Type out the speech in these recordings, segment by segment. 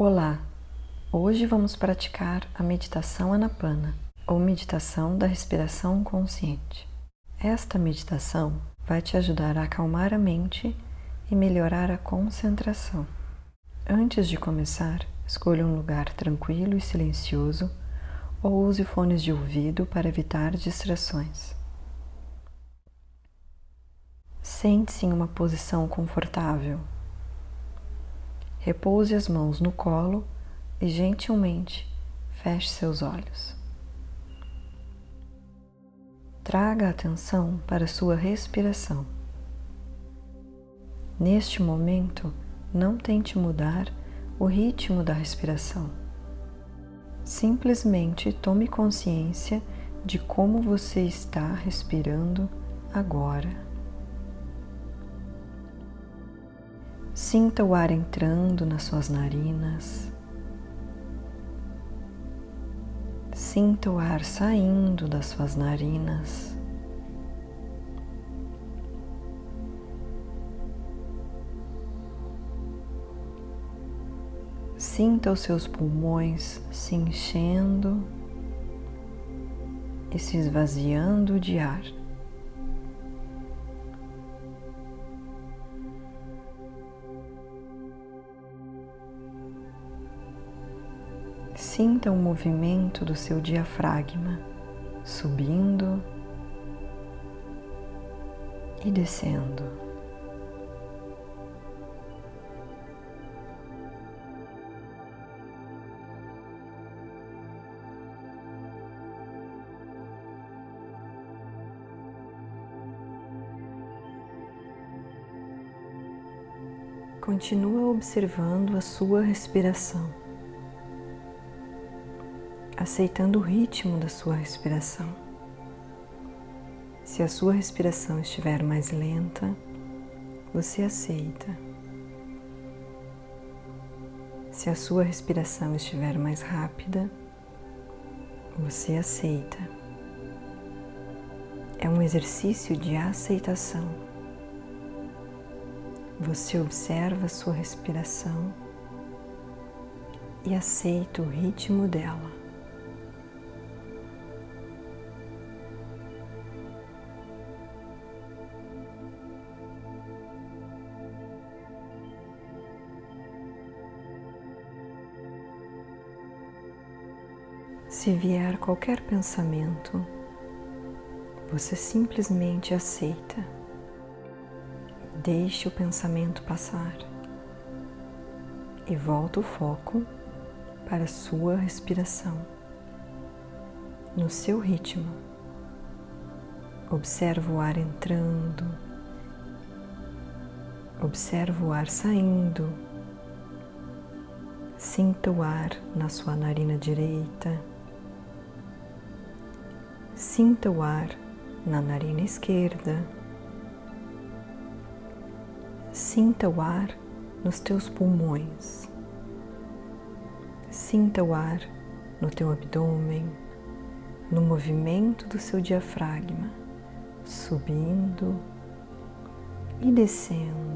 Olá! Hoje vamos praticar a meditação Anapana, ou meditação da respiração consciente. Esta meditação vai te ajudar a acalmar a mente e melhorar a concentração. Antes de começar, escolha um lugar tranquilo e silencioso ou use fones de ouvido para evitar distrações. Sente-se em uma posição confortável Repouse as mãos no colo e gentilmente feche seus olhos. Traga atenção para sua respiração. Neste momento, não tente mudar o ritmo da respiração. Simplesmente tome consciência de como você está respirando agora. Sinta o ar entrando nas suas narinas. Sinta o ar saindo das suas narinas. Sinta os seus pulmões se enchendo e se esvaziando de ar. Sinta o movimento do seu diafragma subindo e descendo. Continua observando a sua respiração aceitando o ritmo da sua respiração. Se a sua respiração estiver mais lenta, você aceita. Se a sua respiração estiver mais rápida, você aceita. É um exercício de aceitação. Você observa a sua respiração e aceita o ritmo dela. Se vier qualquer pensamento, você simplesmente aceita. Deixe o pensamento passar e volta o foco para a sua respiração, no seu ritmo. Observa o ar entrando, observa o ar saindo. Sinta o ar na sua narina direita Sinta o ar na narina esquerda. Sinta o ar nos teus pulmões. Sinta o ar no teu abdômen, no movimento do seu diafragma, subindo e descendo.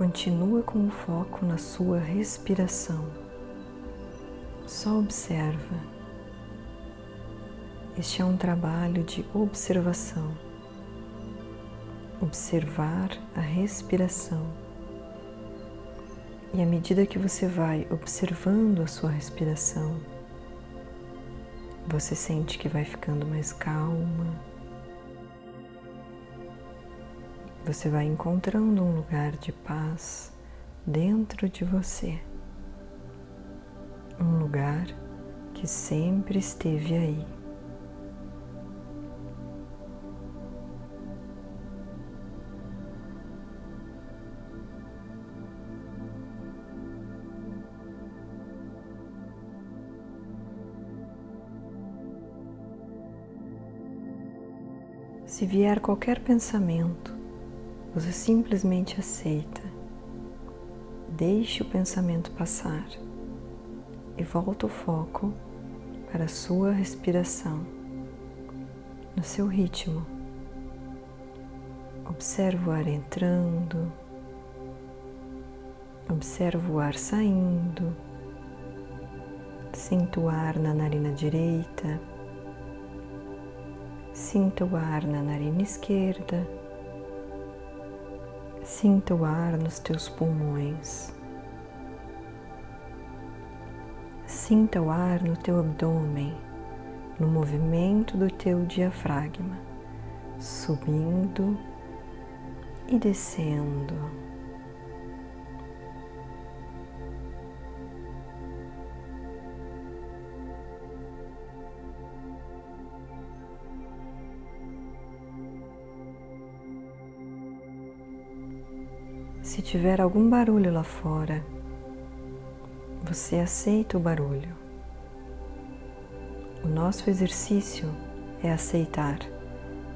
Continua com o foco na sua respiração. Só observa. Este é um trabalho de observação. Observar a respiração. E à medida que você vai observando a sua respiração, você sente que vai ficando mais calma, você vai encontrando um lugar de paz dentro de você. Um lugar que sempre esteve aí. Se vier qualquer pensamento, você simplesmente aceita. Deixe o pensamento passar e volta o foco para a sua respiração, no seu ritmo. Observa o ar entrando, observa o ar saindo, sinta o ar na narina direita, sinta o ar na narina esquerda Sinta o ar nos teus pulmões. Sinta o ar no teu abdômen, no movimento do teu diafragma, subindo e descendo. Tiver algum barulho lá fora, você aceita o barulho. O nosso exercício é aceitar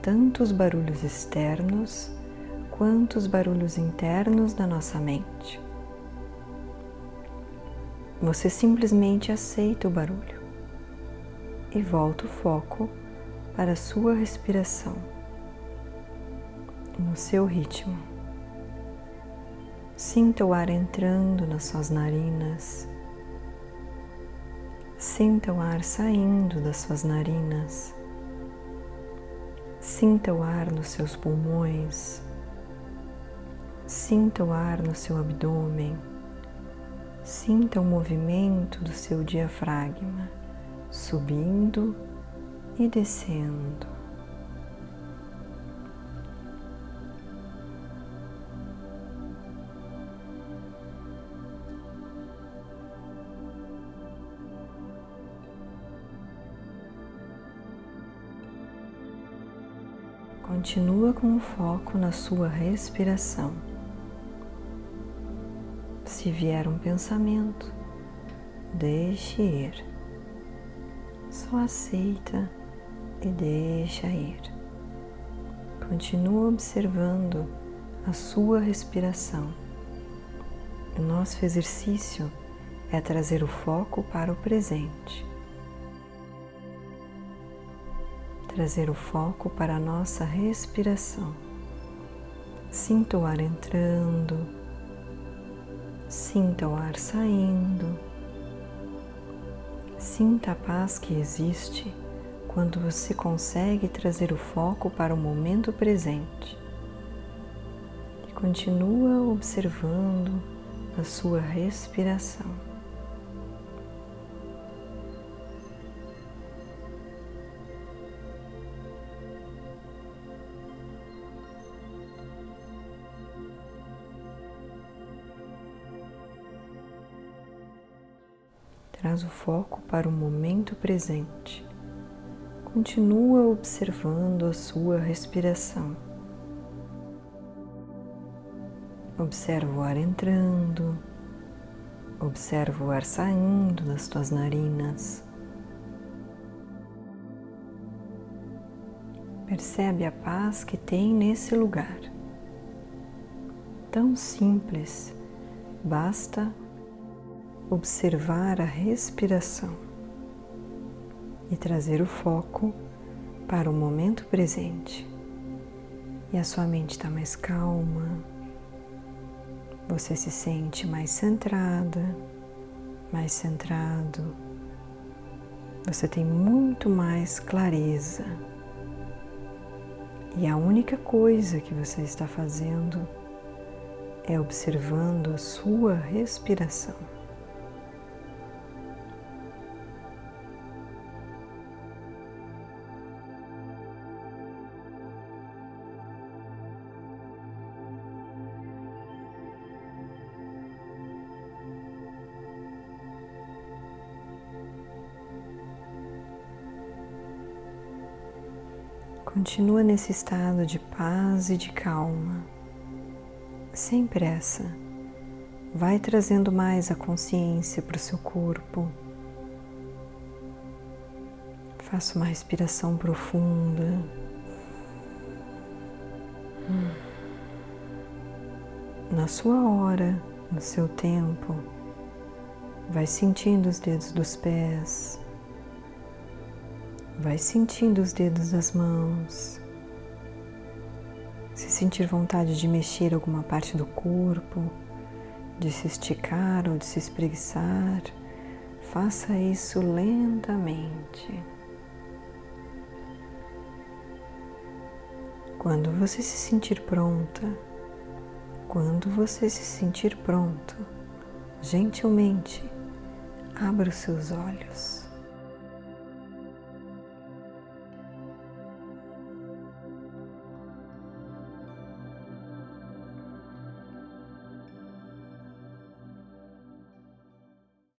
tanto os barulhos externos quanto os barulhos internos da nossa mente. Você simplesmente aceita o barulho e volta o foco para a sua respiração no seu ritmo. Sinta o ar entrando nas suas narinas. Sinta o ar saindo das suas narinas. Sinta o ar nos seus pulmões. Sinta o ar no seu abdômen. Sinta o movimento do seu diafragma subindo e descendo. Continua com o foco na sua respiração. Se vier um pensamento, deixe ir. Só aceita e deixa ir. Continua observando a sua respiração. O nosso exercício é trazer o foco para o presente. Trazer o foco para a nossa respiração. Sinta o ar entrando, sinta o ar saindo, sinta a paz que existe quando você consegue trazer o foco para o momento presente. E continua observando a sua respiração. Traz o foco para o momento presente. Continua observando a sua respiração. Observa o ar entrando, observa o ar saindo das tuas narinas. Percebe a paz que tem nesse lugar. Tão simples, basta observar a respiração e trazer o foco para o momento presente. E a sua mente está mais calma, você se sente mais centrada, mais centrado, você tem muito mais clareza. E a única coisa que você está fazendo é observando a sua respiração. Continua nesse estado de paz e de calma, sem pressa. Vai trazendo mais a consciência para o seu corpo. Faça uma respiração profunda. na sua hora, no seu tempo. Vai sentindo os dedos dos pés, vai sentindo os dedos das mãos. Se sentir vontade de mexer alguma parte do corpo, de se esticar ou de se espreguiçar, faça isso lentamente. Quando você se sentir pronta, quando você se sentir pronto, gentilmente abra os seus olhos.